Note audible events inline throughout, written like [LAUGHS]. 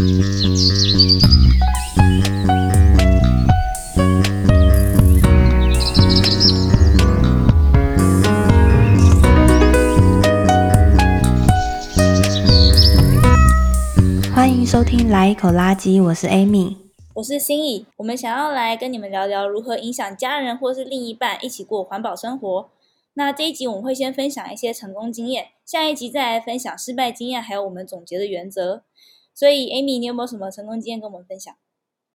欢迎收听《来一口垃圾》，我是 Amy，我是心怡，我们想要来跟你们聊聊如何影响家人或是另一半一起过环保生活。那这一集我们会先分享一些成功经验，下一集再来分享失败经验，还有我们总结的原则。所以，Amy，你有没有什么成功经验跟我们分享？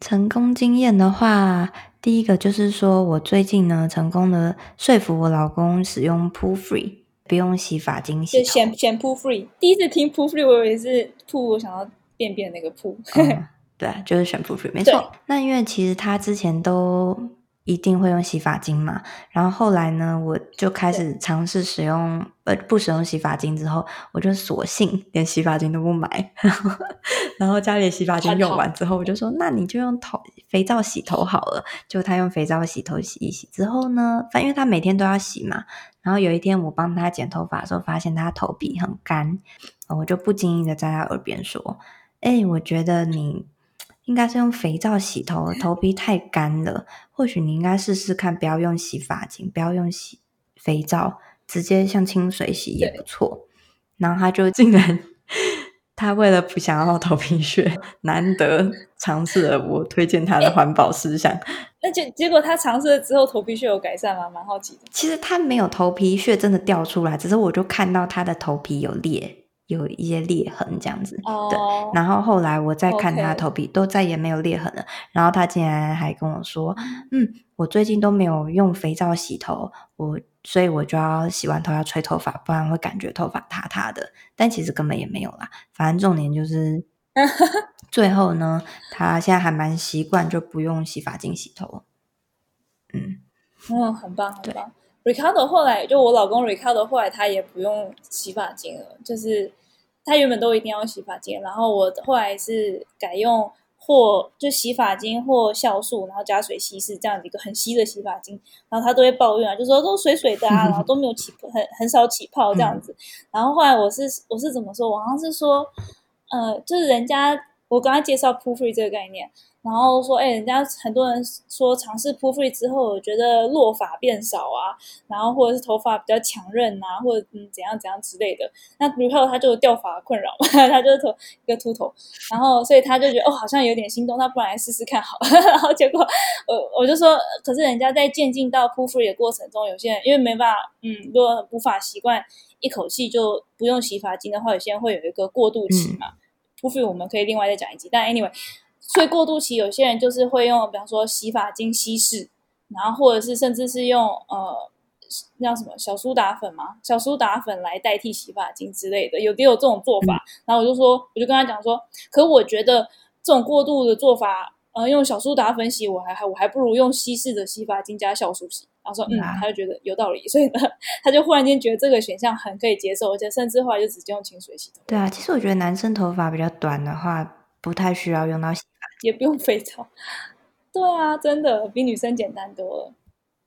成功经验的话，第一个就是说我最近呢，成功的说服我老公使用 Poo Free，不用洗发精洗选选 Poo Free，第一次听 Poo Free，我以为是 Poo，我想要便便那个 Poo。嗯，对，就是选 Poo Free，没错。那因为其实他之前都。一定会用洗发精嘛？然后后来呢，我就开始尝试使用呃不使用洗发精之后，我就索性连洗发精都不买。[LAUGHS] 然后家里的洗发精用完之后，我就说：“那你就用头肥皂洗头好了。”就他用肥皂洗头洗一洗之后呢，反正因为他每天都要洗嘛。然后有一天我帮他剪头发的时候，发现他头皮很干，我就不经意的在他耳边说：“哎，我觉得你。”应该是用肥皂洗头，头皮太干了。或许你应该试试看，不要用洗发精，不要用洗肥皂，直接像清水洗也不错。然后他就竟然，他为了不想要头皮屑，难得尝试了我推荐他的环保思想。[LAUGHS] 那结结果他尝试了之后，头皮屑有改善吗？蛮好奇的。其实他没有头皮屑真的掉出来，只是我就看到他的头皮有裂。有一些裂痕这样子，oh, 对。然后后来我再看他头皮，都再也没有裂痕了。然后他竟然还跟我说：“嗯，我最近都没有用肥皂洗头，我所以我就要洗完头要吹头发，不然会感觉头发塌塌的。但其实根本也没有啦。反正重点就是，[LAUGHS] 最后呢，他现在还蛮习惯，就不用洗发精洗头。嗯，哦，很棒，很棒。” Ricardo 后来就我老公 Ricardo 后来他也不用洗发精了，就是他原本都一定要洗发精，然后我后来是改用或就洗发精或酵素，然后加水稀释这样子一个很稀的洗发精，然后他都会抱怨啊，就说都水水的啊，然后都没有起很很少起泡这样子，然后后来我是我是怎么说？我好像是说，呃，就是人家我跟他介绍 Poo Free 这个概念。然后说，哎，人家很多人说尝试 Poo Free 之后，觉得落发变少啊，然后或者是头发比较强韧啊，或者嗯怎样怎样之类的。那比如说他就有掉发困扰嘛，[LAUGHS] 他就是头一个秃头，然后所以他就觉得哦，好像有点心动，那不然来试试看好了。[LAUGHS] 然后结果我我就说，可是人家在渐进到 Poo Free 的过程中，有些人因为没办法，嗯，如果无法习惯一口气就不用洗发精的话，有些人会有一个过渡期嘛。嗯、Poo Free 我们可以另外再讲一集，但 anyway。所以过渡期，有些人就是会用，比方说洗发精稀释，然后或者是甚至是用呃，那叫什么小苏打粉嘛，小苏打粉来代替洗发精之类的，有也有这种做法。然后我就说，我就跟他讲说，可我觉得这种过度的做法，呃，用小苏打粉洗，我还还我还不如用稀释的洗发精加酵素洗。然后说，嗯，他就觉得有道理，[LAUGHS] 所以呢，他就忽然间觉得这个选项很可以接受，而且甚至后来就直接用清水洗头。对啊，其实我觉得男生头发比较短的话，不太需要用到洗发。也不用肥皂，对啊，真的比女生简单多了。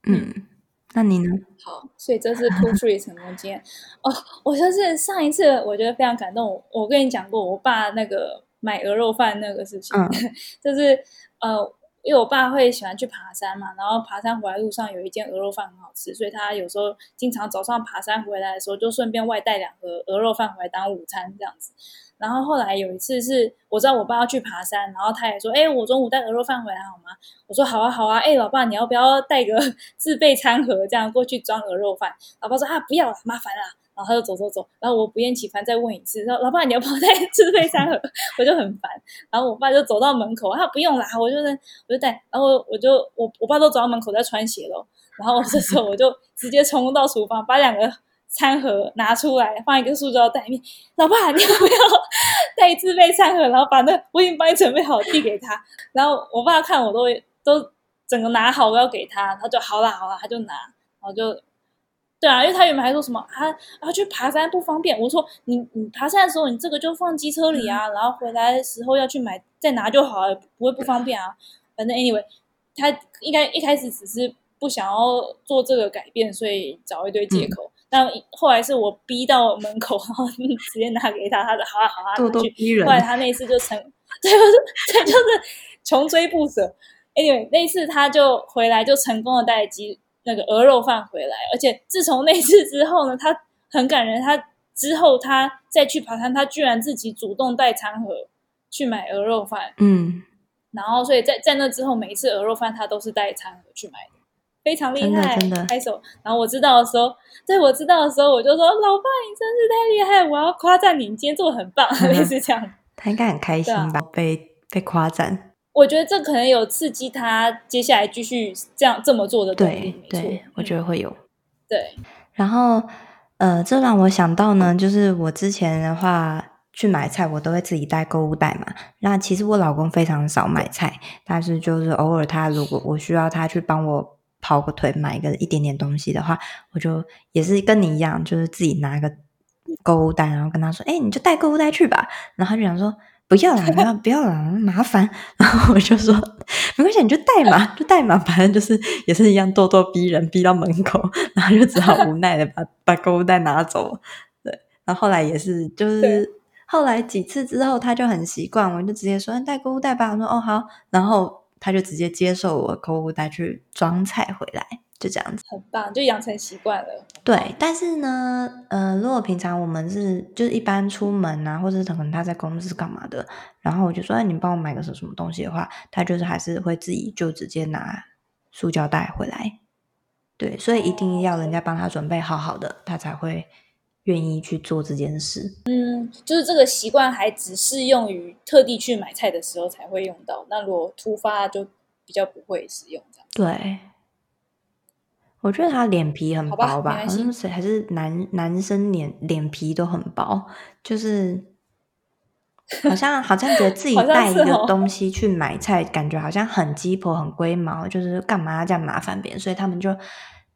嗯，那你呢？好，所以这是 Poo Free 成功经验哦。我就是上一次我觉得非常感动，我跟你讲过我爸那个买鹅肉饭那个事情，嗯、[LAUGHS] 就是呃，因为我爸会喜欢去爬山嘛，然后爬山回来路上有一间鹅肉饭很好吃，所以他有时候经常早上爬山回来的时候就顺便外带两盒鹅肉饭回来当午餐这样子。然后后来有一次是我知道我爸要去爬山，然后他也说：“哎，我中午带鹅肉饭回来好吗？”我说：“好啊，好啊。”哎，老爸，你要不要带个 [LAUGHS] 自备餐盒，这样过去装鹅肉饭？老爸说：“啊，不要了，麻烦了。”然后他就走走走。然后我不厌其烦再问一次：“说老爸，你要不要带自备餐盒？” [LAUGHS] 我就很烦。然后我爸就走到门口，他不用啦，我就是我就带。然后我就我我爸都走到门口在穿鞋了。然后我这时候我就直接冲到厨房，把两个。餐盒拿出来，放一个塑胶袋里面。老爸，你要不要 [LAUGHS] 带自备餐盒？然后把那我已经帮你准备好，递给他。然后我爸看我都都整个拿好，我要给他，他就好啦好啦，他就拿，然后就对啊，因为他原本还说什么啊啊去爬山不方便。我说你你爬山的时候，你这个就放机车里啊，然后回来的时候要去买再拿就好了，不会不方便啊。反正 anyway，他应该一开始只是不想要做这个改变，所以找一堆借口。嗯但后来是我逼到门口，然后直接拿给他，他说好啊好啊。后来他那次就成，[LAUGHS] 对，这就是穷追不舍。Anyway，那次他就回来，就成功的带鸡那个鹅肉饭回来，而且自从那次之后呢，他很感人。他之后他再去爬山，他居然自己主动带餐盒去买鹅肉饭。嗯，然后所以在在那之后，每一次鹅肉饭他都是带餐盒去买的，非常厉害，真的，拍手。然后我知道的时候，对我知道的时候，我就说：“老爸，你真是太厉害，我要夸赞你，你今天做的很棒。” [LAUGHS] 类似这样，他应该很开心吧？啊、被被夸赞。我觉得这可能有刺激他接下来继续这样这么做的动力。对，对，我觉得会有。对，然后呃，这让我想到呢，就是我之前的话去买菜，我都会自己带购物袋嘛。那其实我老公非常少买菜，但是就是偶尔他如果我需要他去帮我跑个腿，买个一点点东西的话，我就也是跟你一样，就是自己拿个购物袋，然后跟他说：“哎，你就带购物袋去吧。”然后他就想说。不要啦，不要 [LAUGHS] 不要啦，麻烦。然后我就说，没关系，你就带嘛，就带嘛，反正就是也是一样咄咄逼人，逼到门口，然后就只好无奈的把把购物袋拿走。对，然后后来也是，就是后来几次之后，他就很习惯，我就直接说带购物袋吧。我说哦好，然后他就直接接受我购物袋去装菜回来。就这样子，很棒，就养成习惯了。对，但是呢，呃，如果平常我们是就是一般出门啊，或者可能他在公司干嘛的，然后我就说，哎，你帮我买个什么什么东西的话，他就是还是会自己就直接拿塑胶袋回来。对，所以一定要人家帮他准备好好的，他才会愿意去做这件事。嗯，就是这个习惯还只适用于特地去买菜的时候才会用到，那如果突发就比较不会使用这样。对。我觉得他脸皮很薄吧，吧好像是还是男男生脸脸皮都很薄，就是好像好像觉得自己带一个东 [LAUGHS] 西去买菜，哦、感觉好像很鸡婆很龟毛，就是干嘛要这样麻烦别人，所以他们就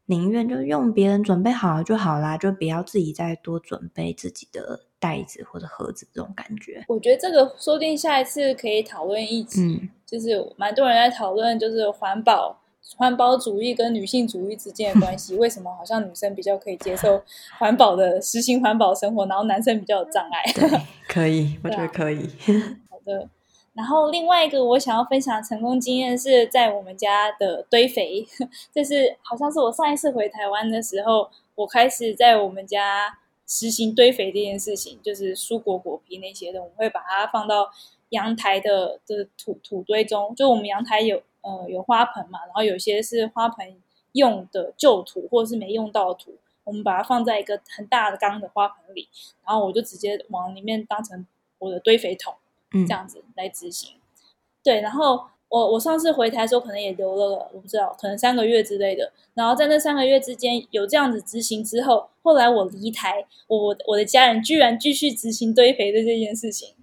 宁愿就用别人准备好就好啦，就不要自己再多准备自己的袋子或者盒子这种感觉。我觉得这个说不定下一次可以讨论一集，嗯、就是蛮多人在讨论，就是环保。环保主义跟女性主义之间的关系，为什么好像女生比较可以接受环保的实行环保生活，然后男生比较有障碍？对，[LAUGHS] 可以，我觉得可以。[LAUGHS] 好的，然后另外一个我想要分享成功经验是在我们家的堆肥，[LAUGHS] 这是好像是我上一次回台湾的时候，我开始在我们家实行堆肥这件事情，就是蔬果果皮那些的，我们会把它放到阳台的的土土堆中，就我们阳台有。呃，有花盆嘛，然后有些是花盆用的旧土，或者是没用到的土，我们把它放在一个很大的缸的花盆里，然后我就直接往里面当成我的堆肥桶，嗯、这样子来执行。对，然后我我上次回台的时候，可能也留了，我不知道，可能三个月之类的。然后在那三个月之间，有这样子执行之后，后来我离台，我我的家人居然继续执行堆肥的这件事情，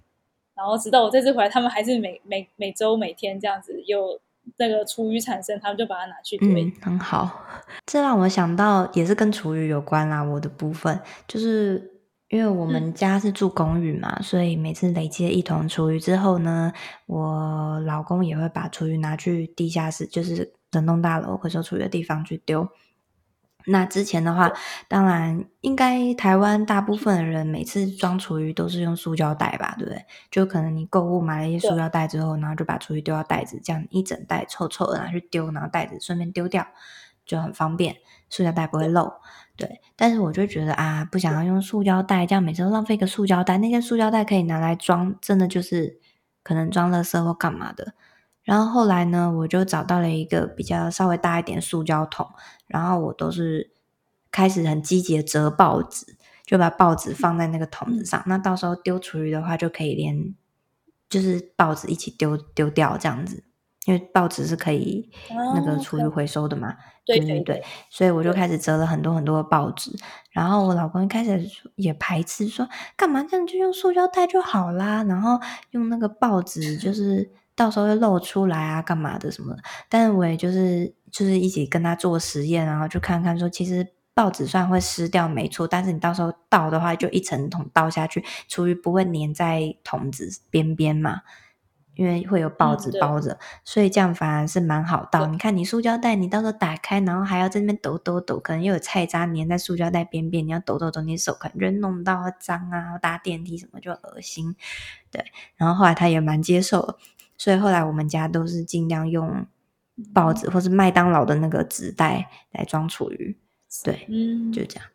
然后直到我这次回来，他们还是每每每周每天这样子有。那个厨余产生，他们就把它拿去堆。嗯，很好。这让我想到，也是跟厨余有关啦。我的部分就是因为我们家是住公寓嘛，嗯、所以每次累积了一桶厨余之后呢，我老公也会把厨余拿去地下室，就是整栋大楼回收厨余的地方去丢。那之前的话，当然应该台湾大部分的人每次装厨余都是用塑胶袋吧，对不对？就可能你购物买了一些塑胶袋之后，然后就把厨余丢到袋子，这样一整袋臭臭的拿去丢，然后袋子顺便丢掉，就很方便，塑胶袋不会漏。对，但是我就觉得啊，不想要用塑胶袋，这样每次都浪费一个塑胶袋，那些塑胶袋可以拿来装，真的就是可能装垃圾或干嘛的。然后后来呢，我就找到了一个比较稍微大一点的塑胶桶，然后我都是开始很积极的折报纸，就把报纸放在那个桶子上。那到时候丢厨余的话，就可以连就是报纸一起丢丢掉这样子，因为报纸是可以那个厨余回收的嘛。对对对，所以我就开始折了很多很多的报纸。然后我老公一开始也排斥说，干嘛这样就用塑胶袋就好啦，然后用那个报纸就是。到时候会露出来啊，干嘛的什么的？但是我也就是就是一起跟他做实验，然后就看看说，其实报纸虽然会湿掉，没错，但是你到时候倒的话，就一层桶倒下去，厨余不会粘在桶子边边嘛，因为会有报纸包着，嗯、所以这样反而是蛮好倒。你看，你塑胶袋，你到时候打开，然后还要在那边抖抖抖，可能又有菜渣粘在塑胶袋边边，你要抖抖抖，你手可能就弄到脏啊，搭电梯什么就恶心。对，然后后来他也蛮接受的，所以后来我们家都是尽量用报纸或是麦当劳的那个纸袋来装厨余。对，嗯，就这样。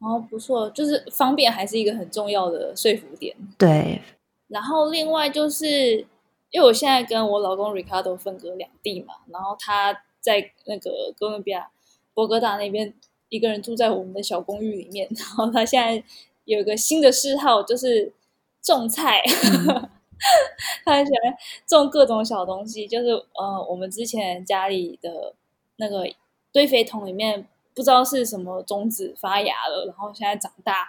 哦，不错，就是方便还是一个很重要的说服点。对，然后另外就是因为我现在跟我老公 Ricardo 分隔两地嘛，然后他在那个哥伦比亚波哥大那边一个人住在我们的小公寓里面，然后他现在有一个新的嗜好，就是种菜，嗯、[LAUGHS] [LAUGHS] 他很喜欢种各种小东西，就是呃，我们之前家里的那个堆肥桶里面。不知道是什么种子发芽了，然后现在长大，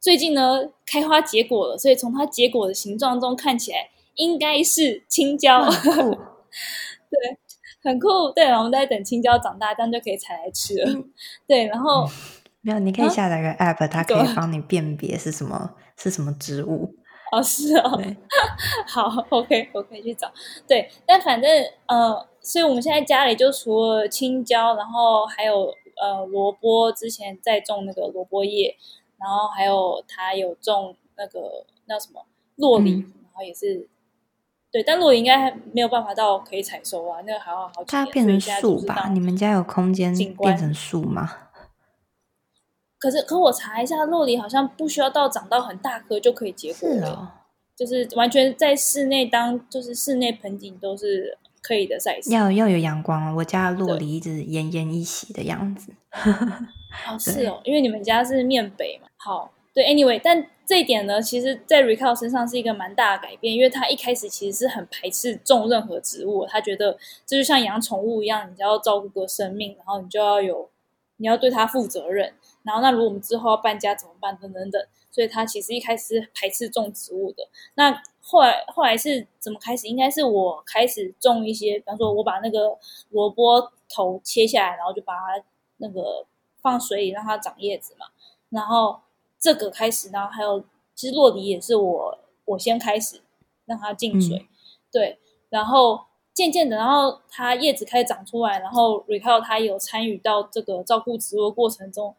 最近呢开花结果了，所以从它结果的形状中看起来应该是青椒，[LAUGHS] 对，很酷，对，我们在等青椒长大，这样就可以采来吃了，嗯、对，然后、嗯、没有，你可以下载个 app，、啊、它可以帮你辨别是什么是什么植物，[LAUGHS] 哦，是哦，[LAUGHS] 好，OK，我可以去找，对，但反正呃，所以我们现在家里就除了青椒，然后还有。呃，萝卜之前在种那个萝卜叶，然后还有他有种那个那什么洛梨，嗯、然后也是对，但洛梨应该还没有办法到可以采收啊，那个还要好几年。它变成树吧？你们家有空间变成树吗？可是，可我查一下，洛梨好像不需要到长到很大颗就可以结果了，哦、就是完全在室内当就是室内盆景都是。可以的 size，要要有阳光。我家的酪梨一直奄奄一息的样子。哦，[LAUGHS] 是哦，因为你们家是面北嘛。好，对，anyway，但这一点呢，其实，在 Recall 身上是一个蛮大的改变，因为他一开始其实是很排斥种任何植物，他觉得这就像养宠物一样，你就要照顾个生命，然后你就要有，你要对它负责任。然后，那如果我们之后要搬家怎么办？等等等。所以他其实一开始是排斥种植物的。那后来后来是怎么开始？应该是我开始种一些，比方说我把那个萝卜头切下来，然后就把它那个放水里让它长叶子嘛。然后这个开始，然后还有其实落梨也是我我先开始让它进水，嗯、对。然后渐渐的，然后它叶子开始长出来，然后 Ricardo 他有参与到这个照顾植物的过程中。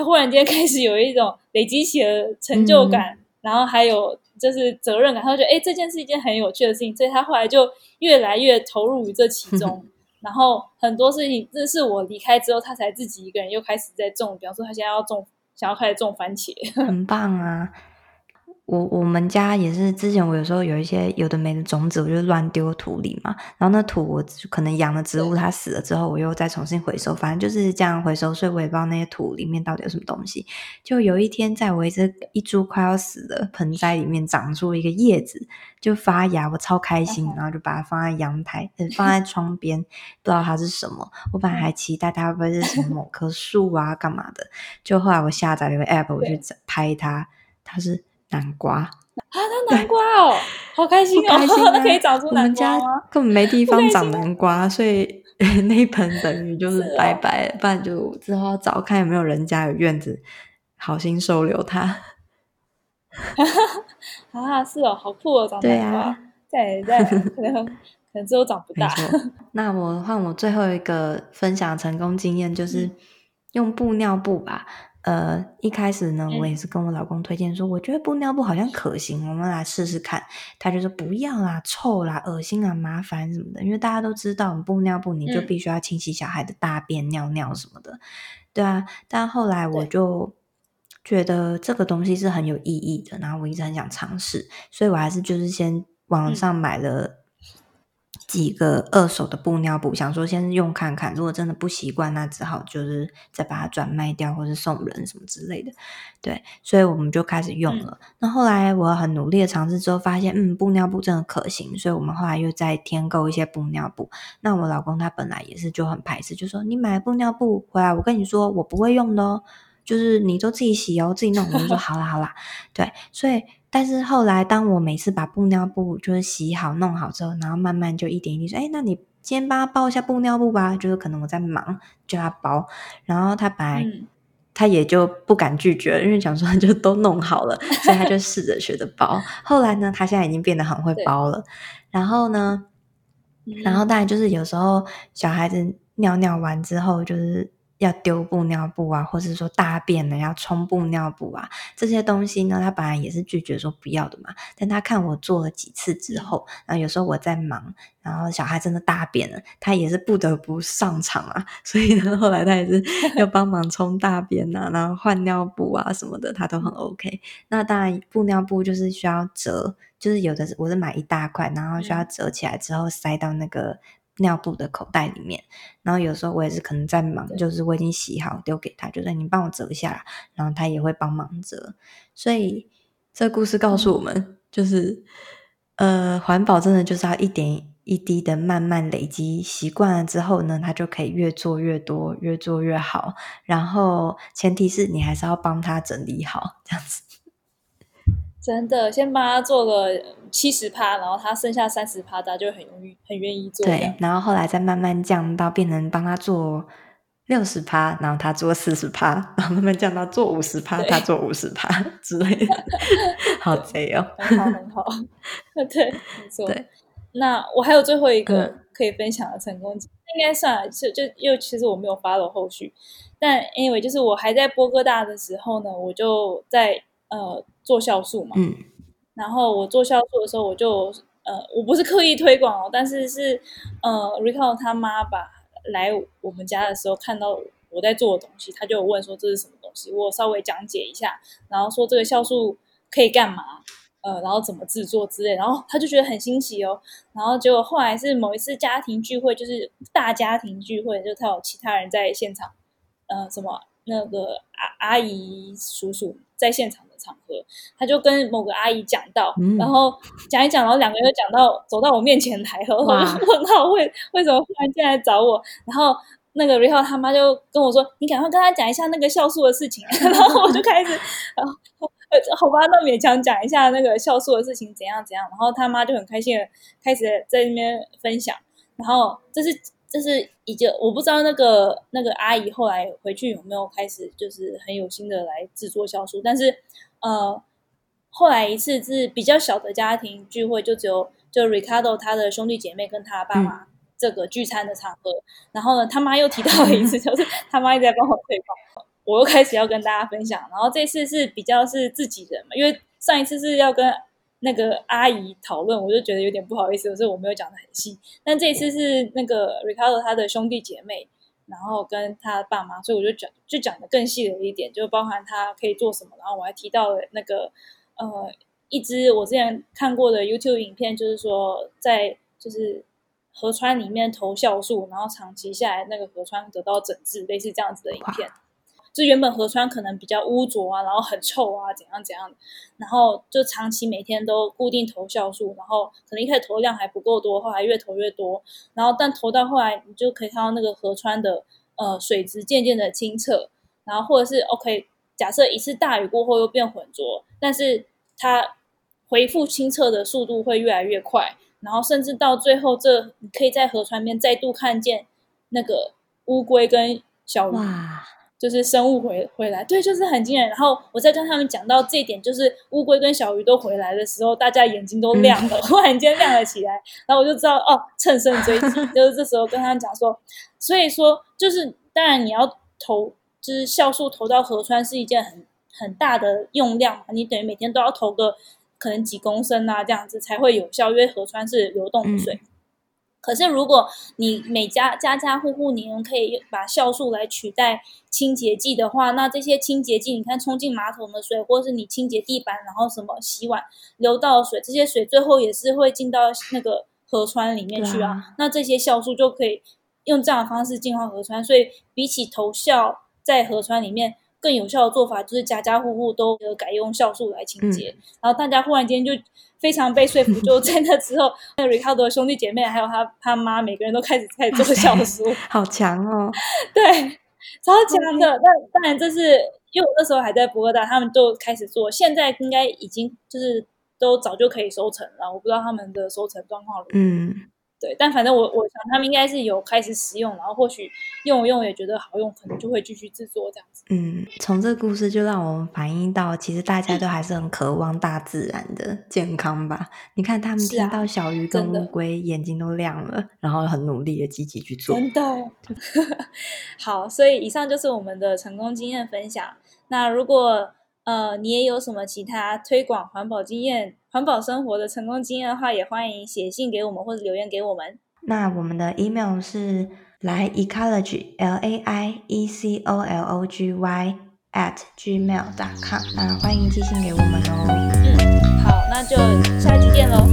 他忽然间开始有一种累积起了成就感，嗯、然后还有就是责任感，他就觉得哎，这件是一件很有趣的事情，所以他后来就越来越投入于这其中。[LAUGHS] 然后很多事情，这是我离开之后，他才自己一个人又开始在种。比方说，他现在要种，想要开始种番茄，[LAUGHS] 很棒啊。我我们家也是，之前我有时候有一些有的没的种子，我就乱丢土里嘛。然后那土我可能养的植物，它死了之后，我又再重新回收，反正就是这样回收。所以我也不知道那些土里面到底有什么东西。就有一天，在我一只一株快要死的盆栽里面长出一个叶子，就发芽，我超开心，然后就把它放在阳台，呃，放在窗边，不知道它是什么。我本来还期待它会不会是什么某棵树啊，干嘛的。就后来我下载了一个 app，我去拍它，它是。南瓜啊，那南瓜哦，[LAUGHS] 好开心哦，开心啊、[LAUGHS] 可以长出南瓜吗？我们家根本没地方长南瓜，所以 [LAUGHS] 那一盆等于就是拜拜，哦、不然就之后找看有没有人家有院子，好心收留它。啊，是哦，好酷哦，长南瓜，对啊、在在可能可能之后长不大。那我换我最后一个分享成功经验，就是用布尿布吧。呃，一开始呢，我也是跟我老公推荐说，我觉得布尿布好像可行，我们来试试看。他就说不要啦，臭啦，恶心啊，麻烦什么的。因为大家都知道，布尿布你就必须要清洗小孩的大便、尿尿什么的，对啊。但后来我就觉得这个东西是很有意义的，然后我一直很想尝试，所以我还是就是先网上买了。几个二手的布尿布，想说先用看看，如果真的不习惯，那只好就是再把它转卖掉，或是送人什么之类的。对，所以我们就开始用了。嗯、那后来我很努力的尝试之后，发现嗯，布尿布真的可行，所以我们后来又再添购一些布尿布。那我老公他本来也是就很排斥，就说你买布尿布回来，我跟你说我不会用的哦，就是你都自己洗哦，自己弄。我就说 [LAUGHS] 好啦好啦，对，所以。但是后来，当我每次把布尿布就是洗好弄好之后，然后慢慢就一点一滴说：“哎，那你先帮他包一下布尿布吧。”就是可能我在忙，叫他包。然后他本来他也就不敢拒绝，因为想说就都弄好了，所以他就试着学着包。后来呢，他现在已经变得很会包了。然后呢，然后当然就是有时候小孩子尿尿完之后，就是。要丢布尿布啊，或者说大便呢，要冲布尿布啊，这些东西呢，他本来也是拒绝说不要的嘛。但他看我做了几次之后，然后有时候我在忙，然后小孩真的大便了，他也是不得不上场啊。[LAUGHS] 所以呢，后来他也是要帮忙冲大便啊，然后换尿布啊什么的，他都很 OK。那当然，布尿布就是需要折，就是有的是我是买一大块，然后需要折起来之后塞到那个。尿布的口袋里面，然后有时候我也是可能在忙，就是我已经洗好丢给他，就是你帮我折一下，然后他也会帮忙折。所以这故事告诉我们，嗯、就是呃，环保真的就是要一点一滴的慢慢累积，习惯了之后呢，他就可以越做越多，越做越好。然后前提是你还是要帮他整理好，这样子。真的，先帮他做个七十趴，然后他剩下三十趴，他就很容易很愿意做。对，然后后来再慢慢降到变成帮他做六十趴，然后他做四十趴，然后慢慢降到做五十趴，他做五十趴 [LAUGHS] 之类的，[LAUGHS] 好贼哦，很好很好，[LAUGHS] 对，没错。对，那我还有最后一个可以分享的成功，嗯、应该算了，就就又其实我没有 follow 后续，但 anyway 就是我还在波哥大的时候呢，我就在呃。做酵素嘛，嗯，然后我做酵素的时候，我就呃，我不是刻意推广哦，但是是呃 Recall 他妈吧来我们家的时候看到我在做的东西，他就问说这是什么东西，我稍微讲解一下，然后说这个酵素可以干嘛，呃，然后怎么制作之类，然后他就觉得很新奇哦，然后结果后来是某一次家庭聚会，就是大家庭聚会，就他有其他人在现场，呃，什么那个阿阿姨叔叔在现场的。场合，他就跟某个阿姨讲到，嗯、然后讲一讲，然后两个人就讲到走到我面前来，然后我就问号，为为什么忽然间来找我？然后那个 Ricardo 他妈就跟我说：“你赶快跟他讲一下那个酵素的事情。[LAUGHS] ”然后我就开始，然后好吧，那勉强讲一下那个酵素的事情怎样怎样。然后他妈就很开心的开始在那边分享。然后这是这是已经我不知道那个那个阿姨后来回去有没有开始就是很有心的来制作酵素，但是。呃，后来一次是比较小的家庭聚会，就只有就 Ricardo 他的兄弟姐妹跟他爸妈这个聚餐的场合。嗯、然后呢，他妈又提到了一次，[LAUGHS] 就是他妈一直在帮我推广，我又开始要跟大家分享。然后这次是比较是自己人嘛，因为上一次是要跟那个阿姨讨论，我就觉得有点不好意思，所以我没有讲得很细。但这次是那个 Ricardo 他的兄弟姐妹。然后跟他爸妈，所以我就讲，就讲的更细了一点，就包含他可以做什么。然后我还提到了那个，呃，一支我之前看过的 YouTube 影片，就是说在就是河川里面投酵素，然后长期下来那个河川得到整治，类似这样子的影片。就原本河川可能比较污浊啊，然后很臭啊，怎样怎样，然后就长期每天都固定投酵素，然后可能一开始投的量还不够多，后来越投越多，然后但投到后来，你就可以看到那个河川的呃水质渐渐的清澈，然后或者是 OK，假设一次大雨过后又变浑浊，但是它恢复清澈的速度会越来越快，然后甚至到最后，这你可以在河川边再度看见那个乌龟跟小鱼。就是生物回回来，对，就是很惊人。然后我在跟他们讲到这一点，就是乌龟跟小鱼都回来的时候，大家眼睛都亮了，[LAUGHS] 忽然间亮了起来。然后我就知道，哦，乘胜追击。[LAUGHS] 就是这时候跟他们讲说，所以说就是当然你要投，就是酵素投到河川是一件很很大的用量嘛，你等于每天都要投个可能几公升啊，这样子才会有效，因为河川是流动的水。嗯可是，如果你每家家家户户你们可以把酵素来取代清洁剂的话，那这些清洁剂，你看冲进马桶的水，或是你清洁地板，然后什么洗碗流到的水，这些水最后也是会进到那个河川里面去啊。啊那这些酵素就可以用这样的方式净化河川。所以，比起投酵在河川里面，更有效的做法就是家家户户都改用酵素来清洁。嗯、然后大家忽然间就。非常被说服，就在那之后，那 Ricardo 的兄弟姐妹还有他他妈，每个人都开始开始做 [LAUGHS] 酵素，好强哦！对，超强的。那当然，这是因为我那时候还在博哥大，他们就开始做，现在应该已经就是都早就可以收成了。我不知道他们的收成状况如何。嗯，对，但反正我我想他们应该是有开始使用，然后或许用一用也觉得好用，可能就会继续制作这样子。嗯，从这个故事就让我们反映到，其实大家都还是很渴望大自然的健康吧。你看他们听到小鱼跟乌龟眼睛都亮了，然后很努力的积极去做。真的。[LAUGHS] 好，所以以上就是我们的成功经验分享。那如果呃你也有什么其他推广环保经验，环保生活的成功经验的话，也欢迎写信给我们或者留言给我们。那我们的 email 是来 ecology l a i e c o l o g y at gmail dot com。那欢迎寄信给我们哦。嗯，好，那就下期见喽。